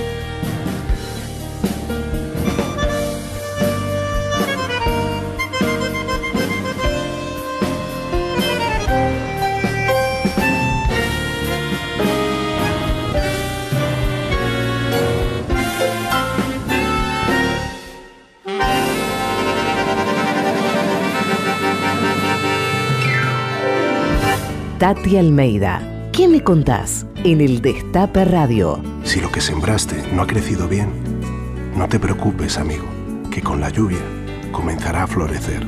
Tati Almeida. ¿Qué me contás? En el Destape Radio. Si lo que sembraste no ha crecido bien, no te preocupes, amigo, que con la lluvia comenzará a florecer.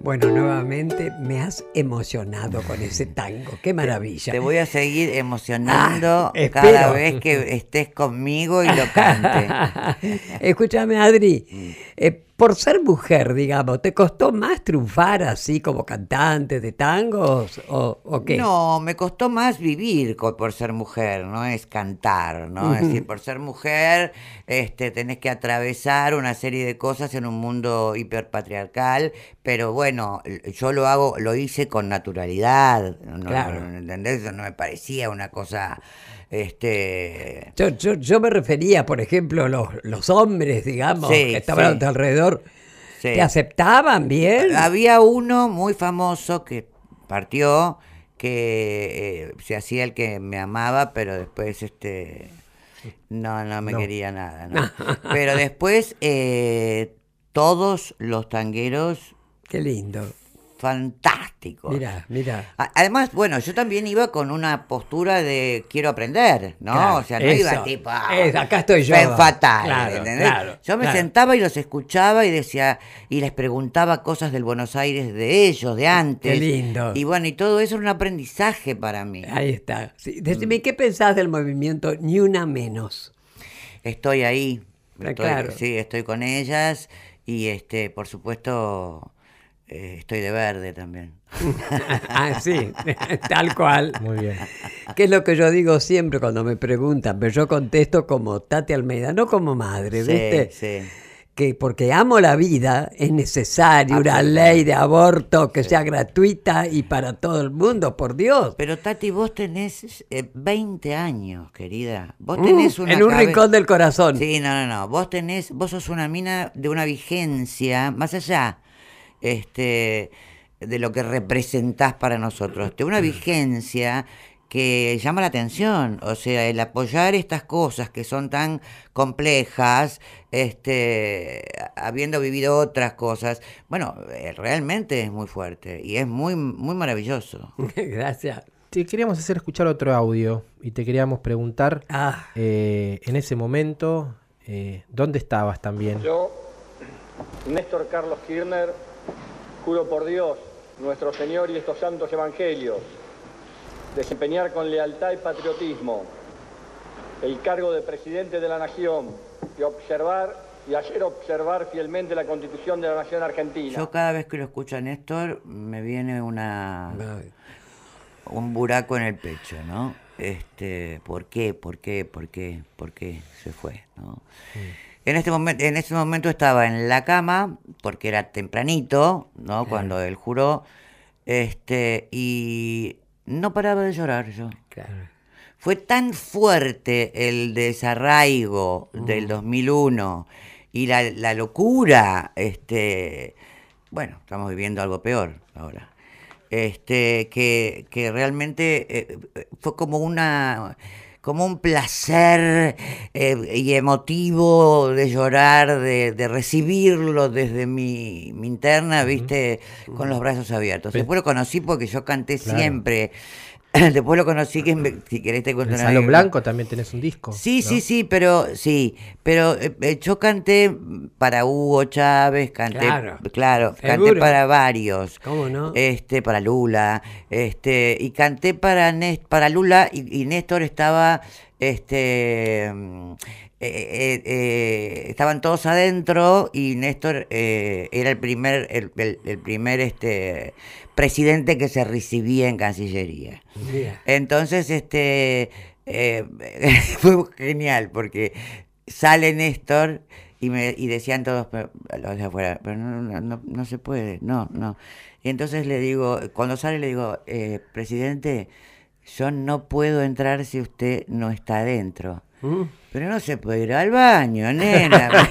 Bueno, nuevamente me has emocionado con ese tango. Qué maravilla. Te, voy a seguir emocionando ah, cada vez que estés conmigo y lo cante. Escúchame, Adri. Mm. Eh, por ser mujer, digamos, ¿te costó más triunfar así como cantante de tangos o, qué? No, me costó más vivir por ser mujer, no es cantar, ¿no? Es decir, por ser mujer este, tenés que atravesar una serie de cosas en un mundo hiperpatriarcal, pero bueno, yo lo hago, lo hice con naturalidad, claro. ¿entendés? no me parecía una cosa este... Yo, me refería, por ejemplo, a los, los hombres, digamos, que estaban alrededor, ¿te aceptaban bien? Había uno muy famoso que partió, que eh, se hacía el que me amaba, pero después este no, no me quería nada. ¿no? pero después eh, todos los tangueros... Qué lindo fantástico. Mira, mira. Además, bueno, yo también iba con una postura de quiero aprender, ¿no? o sea, no iba tipo. acá estoy yo. fatal, ¿entendés? yo me sentaba y los escuchaba y decía, y les preguntaba cosas del Buenos Aires de ellos, de antes. Qué lindo. Y bueno, y todo eso era un aprendizaje para mí. Ahí está. Sí. Decime, ¿qué pensás del movimiento Ni Una Menos? Estoy ahí. claro. Sí, estoy con ellas y este, por supuesto eh, estoy de verde también. ah, sí, tal cual. Muy bien. Que es lo que yo digo siempre cuando me preguntan, pero yo contesto como Tati Almeida, no como madre, ¿viste? Sí. Que porque amo la vida es necesario una ley de aborto que sea gratuita y para todo el mundo, por Dios. Pero Tati, vos tenés eh, 20 años, querida. Vos Mm, tenés una en un cabe- rincón del corazón. Sí, no, no, no. Vos tenés, vos sos una mina de una vigencia, más allá este, de lo que representás para nosotros, de una vigencia que llama la atención. O sea, el apoyar estas cosas que son tan complejas, este, habiendo vivido otras cosas, bueno, eh, realmente es muy fuerte y es muy, muy maravilloso. Gracias. Te queríamos hacer escuchar otro audio y te queríamos preguntar Ah. eh, en ese momento eh, dónde estabas también. Yo, Néstor Carlos Kirchner, juro por Dios, nuestro Señor y estos santos evangelios, desempeñar con lealtad y patriotismo el cargo de presidente de la Nación y observar y ayer observar fielmente la Constitución de la Nación Argentina. Yo cada vez que lo escucho a Néstor me viene una un buraco en el pecho, ¿no? Este, ¿por qué? ¿Por qué? ¿Por qué? ¿Por qué se fue? ¿no? En este momento, en ese momento estaba en la cama, porque era tempranito, ¿no? Cuando él juró, este, y no paraba de llorar yo. Fue tan fuerte el desarraigo del 2001 y la, la locura, este, bueno, estamos viviendo algo peor ahora, este, que, que realmente eh, fue como una como un placer eh, y emotivo de llorar, de, de recibirlo desde mi, mi interna, viste, con los brazos abiertos. Después lo conocí porque yo canté Claro. siempre. Después lo conocí que si querés te En cuento el Salón. Blanco también tenés un disco. Sí, ¿no? sí, sí, pero sí, pero eh, eh, yo canté para Hugo Chávez, canté, Claro. claro, canté para varios, ¿Cómo no? este, para Lula, este, y canté para Nes- para Lula y, y Néstor estaba, este, eh, eh, eh, estaban todos adentro y Néstor eh, era el primer, el, el- el primer, este, presidente que se recibía en Cancillería. Entonces, este eh, fue genial porque sale Néstor y me y decían todos los de afuera, pero no, no, no, no se puede, no, no. Y entonces le digo, cuando sale le digo, eh, presidente, yo no puedo entrar si usted no está adentro. Mm. Pero no se puede ir al baño, nena.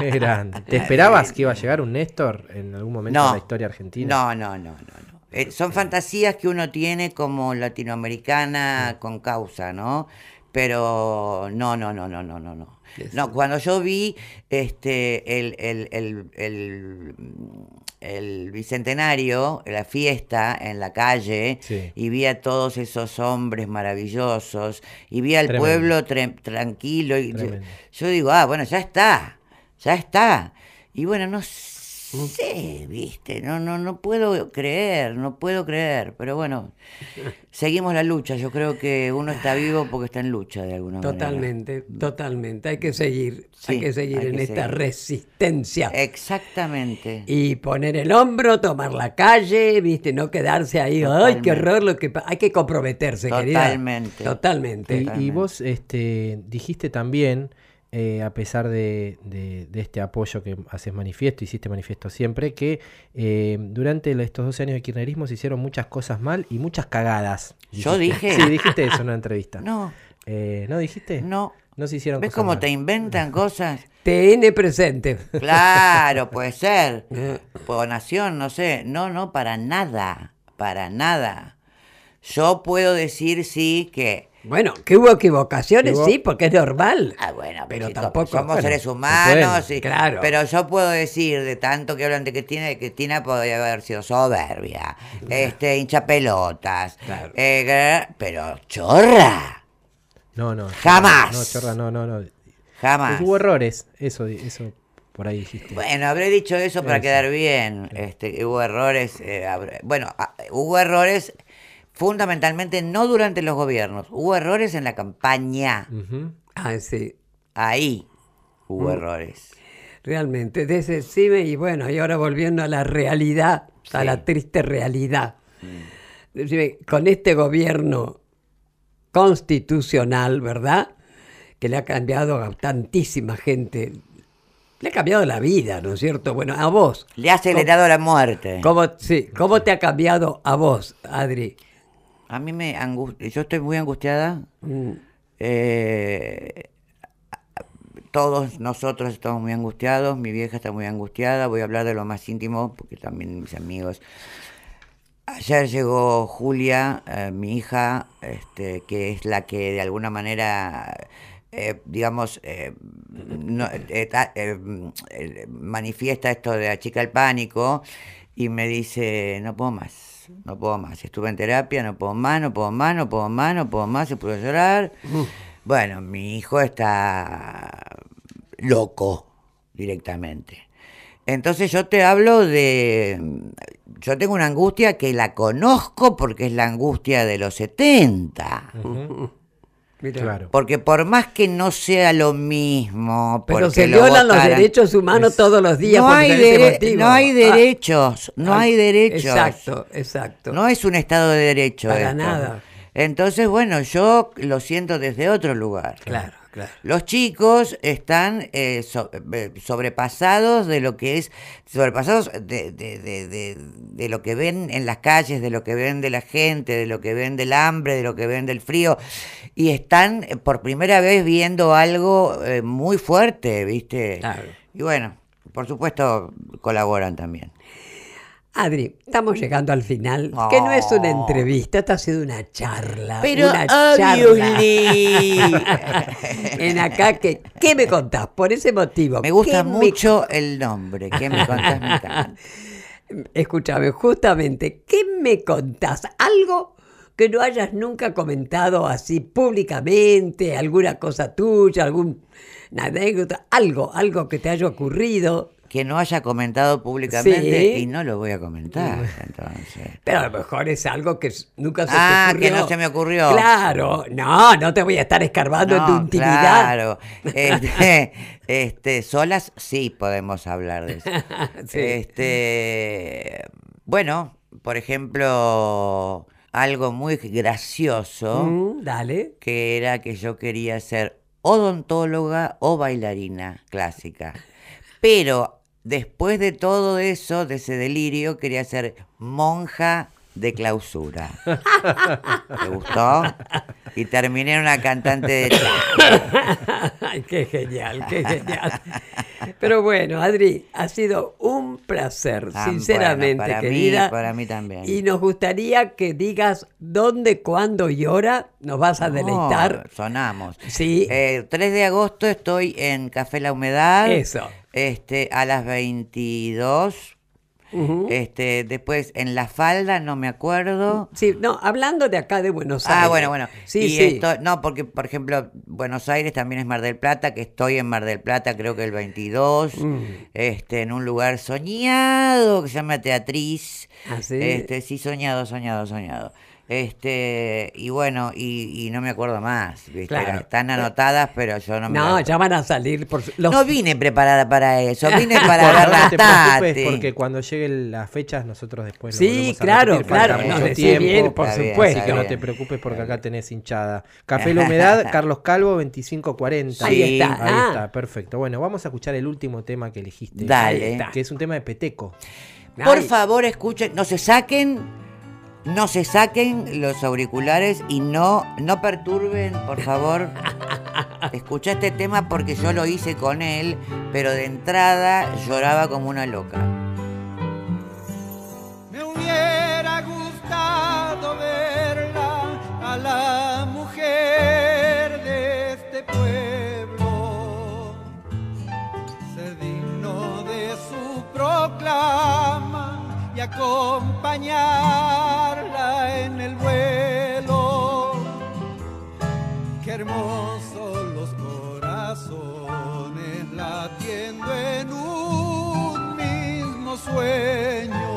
Qué grande. ¿Te esperabas que iba a llegar un Néstor en algún momento No. de la historia argentina? No, no, no, no. no. Eh, son fantasías que uno tiene como latinoamericana con causa, ¿no? Pero no, no, no, no, no, no, no. No, cuando yo vi este el, el, el, el, el bicentenario, la fiesta en la calle, Sí. y vi a todos esos hombres maravillosos, y vi al Tremendo. pueblo tranquilo, y yo, yo digo, ah, bueno, ya está, ya está. Y bueno, no sé, viste, no, no, no puedo creer, no puedo creer, pero bueno, seguimos la lucha, yo creo que uno está vivo porque está en lucha de alguna manera. Totalmente, totalmente. Hay que seguir, hay Sí, que seguir hay en que esta seguir. resistencia. Exactamente. Y poner el hombro, tomar la calle, viste, no quedarse ahí, ay, qué Totalmente. horror lo que pa-". hay que comprometerse, querida. Totalmente. Totalmente. Y, y vos este, dijiste también, eh, a pesar de, de- de este apoyo que haces manifiesto, hiciste manifiesto siempre, que eh, durante estos 12 años de kirchnerismo se hicieron muchas cosas mal y muchas cagadas. ¿Yo dijiste. dije? Sí, dijiste eso en una entrevista. No, Eh, ¿No dijiste? no. No se hicieron ¿Ves cosas cómo mal. te inventan cosas? TN presente. Claro, puede ser. Por nación, no sé. No, no, para nada. Para nada. Yo puedo decir sí que. Bueno, que hubo equivocaciones, Hubo- sí, porque es normal. Ah, bueno, Pero chico, tampoco- somos bueno, seres humanos. bueno, y- claro. Pero yo puedo decir, de tanto que hablan de Cristina, de Cristina podría haber sido soberbia, este, hincha pelotas. Claro. eh, pero chorra. No, no. Jamás. No, chorra, no, no, no. Jamás. Hubo errores, eso, eso por ahí dijiste. Bueno, habré dicho eso para Eso. quedar bien. Este, que hubo errores. eh, habré- bueno, ah, hubo errores fundamentalmente no durante los gobiernos. Hubo errores en la campaña. Ah, sí. Ahí hubo Mm. errores. realmente. Decime, y bueno, y ahora volviendo a la realidad, a la triste realidad. Decime, con este gobierno constitucional, ¿verdad? Que le ha cambiado a tantísima gente. Le ha cambiado la vida, ¿no es cierto? Bueno, a vos. Le ha acelerado la muerte. ¿Cómo, sí, ¿Cómo te ha cambiado a vos, Adri? A mí me angustia. Yo estoy muy angustiada. Mm. Eh, todos nosotros estamos muy angustiados, mi vieja está muy angustiada, voy a hablar de lo más íntimo, porque también mis amigos. Ayer llegó Julia, eh, mi hija, este, que es la que de alguna manera, eh, digamos, eh, manifiesta esto de la chica el pánico y me dice, no puedo más, no puedo más. Estuve en terapia, no puedo más, no puedo más, no puedo más, no puedo más, se pudo llorar. Bueno, mi hijo está loco directamente. Entonces yo te hablo de... Yo tengo una angustia que la conozco porque es la angustia de los 70. Porque por más que no sea lo mismo... Pero se violan los derechos humanos todos los días. No hay, no hay derechos, no hay derechos. Exacto, exacto. No es un Estado de Derecho. Para nada. Entonces, bueno, yo lo siento desde otro lugar. Claro. Claro. Los chicos están eh, eh, sobrepasados de lo que es, sobrepasados de, de, de, de, lo que ven en las calles, de lo que ven de la gente, de lo que ven del hambre, de lo que ven del frío, y están eh, por primera vez viendo algo muy fuerte, ¿viste? Claro. Y bueno, por supuesto, colaboran también. Adri, estamos llegando al final, que no es una entrevista, esta ha sido una charla. Pero, una charla. en acá, que, ¿qué me contás? Por ese motivo. Me gusta mucho el nombre, ¿qué me contás? Escúchame, justamente, ¿qué me contás? Algo que no hayas nunca comentado así públicamente, alguna cosa tuya, alguna anécdota, algo, algo que te haya ocurrido que no haya comentado públicamente y no lo voy a comentar. Entonces. Pero a lo mejor es algo que nunca se ah, te ocurrió. que no se me ocurrió. Claro, no, no te voy a estar escarbando en tu intimidad. Claro, este, este, solas sí podemos hablar de eso. Este, bueno, por ejemplo, algo muy gracioso. Mm, dale. Que era que yo quería ser odontóloga o bailarina clásica. Pero después de todo eso, de ese delirio, quería ser monja de clausura. ¿Te gustó? Y terminé en una cantante de Ay, qué genial, qué genial. Pero bueno, Adri, ha sido un placer, ah, sinceramente, para querida. Mí, para mí también. Y nos gustaría que digas dónde, cuándo y hora nos vas a deleitar. sonamos. Sí. 3 eh, de agosto estoy en Café La Humedad. Eso este, a las 22. este, después en La Falda, no me acuerdo. Sí, no, hablando de acá de Buenos Aires. Ah, bueno, bueno. Sí, sí. no, porque, por ejemplo, Buenos Aires también es Mar del Plata, que estoy en Mar del Plata, creo que el 22, mm. este, en un lugar soñado que se llama Teatriz. ¿Ah, sí? Este, sí, soñado, soñado, soñado. Este, y bueno, y, no me acuerdo más, Están anotadas, pero yo no me No, ya van a salir por No vine preparada para eso, vine para ver las no porque cuando lleguen las fechas nosotros después Sí, claro, claro, no, tiempo, por supuesto. que no te preocupes porque acá tenés hinchada. Café La Humedad, Carlos Calvo 2540. Ahí está. Ahí está, perfecto. Bueno, vamos a escuchar el último tema que elegiste. Dale. Que es un tema de Peteco. Por favor, escuchen, no se saquen no se saquen los auriculares y no, no perturben, por favor. Escucha este tema porque yo lo hice con él, pero de entrada lloraba como una loca. Me hubiera gustado verla a la mujer de este pueblo, se digno de su proclama y acompañarla sueño.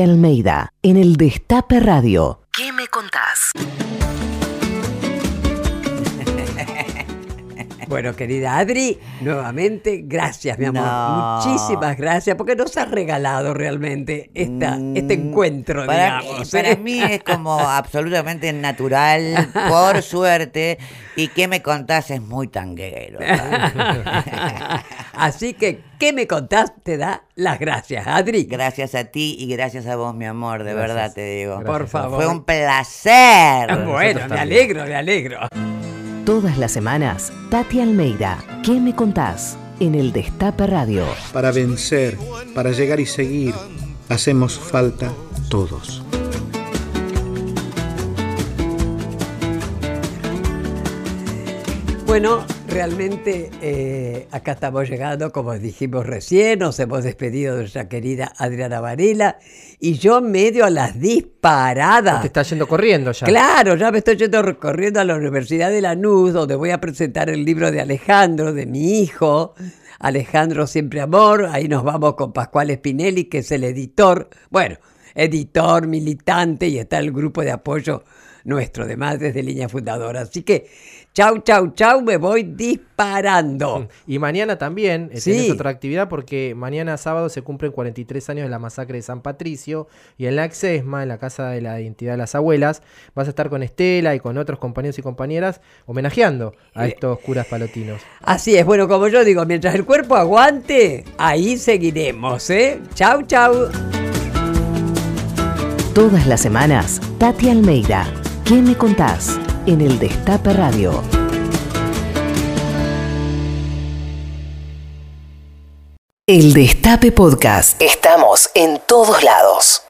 Almeida, en el Destape Radio. ¿Qué me contás? Bueno, querida Adri, nuevamente, gracias, mi amor. No. Muchísimas gracias, porque nos has regalado realmente esta, este encuentro, Mm, Para, mí- digamos. para ¿eh? mí es como absolutamente natural, por suerte, y que me contás es muy tanguero. Así que, ¿qué me contás? Te da las gracias, Adri. Gracias a ti y gracias a vos, mi amor, de Gracias. verdad te digo. Por favor. Fue un placer. Bueno, me alegro, me alegro. Todas las semanas, Tati Almeida. ¿Qué me contás? En el Destape Radio. Para vencer, para llegar y seguir, hacemos falta todos. Bueno, realmente eh, acá estamos llegando, como dijimos recién, nos hemos despedido de nuestra querida Adriana Varela y yo medio a las disparadas. Te está yendo corriendo ya. Claro, ya me estoy yendo recorriendo a la Universidad de Lanús, donde voy a presentar el libro de Alejandro, de mi hijo, Alejandro Siempre Amor. Ahí nos vamos con Pascual Spinelli, que es el editor. Bueno, editor, militante, y está el grupo de apoyo nuestro de Madres de Línea Fundadora. Así que, chau, chau, chau, me voy disparando. Y mañana también eh, Sí. tenés otra actividad porque mañana sábado se cumplen 43 años de la masacre de San Patricio y en la Exesma, en la Casa de la Identidad de las Abuelas, vas a estar con Estela y con otros compañeros y compañeras homenajeando a Eh. estos curas palotinos. Así es, bueno, como yo digo, mientras el cuerpo aguante, ahí seguiremos, ¿eh? Chau, chau. Todas las semanas, Tati Almeida. ¿Qué me contás? En el Destape Radio. El Destape Podcast. Estamos en todos lados.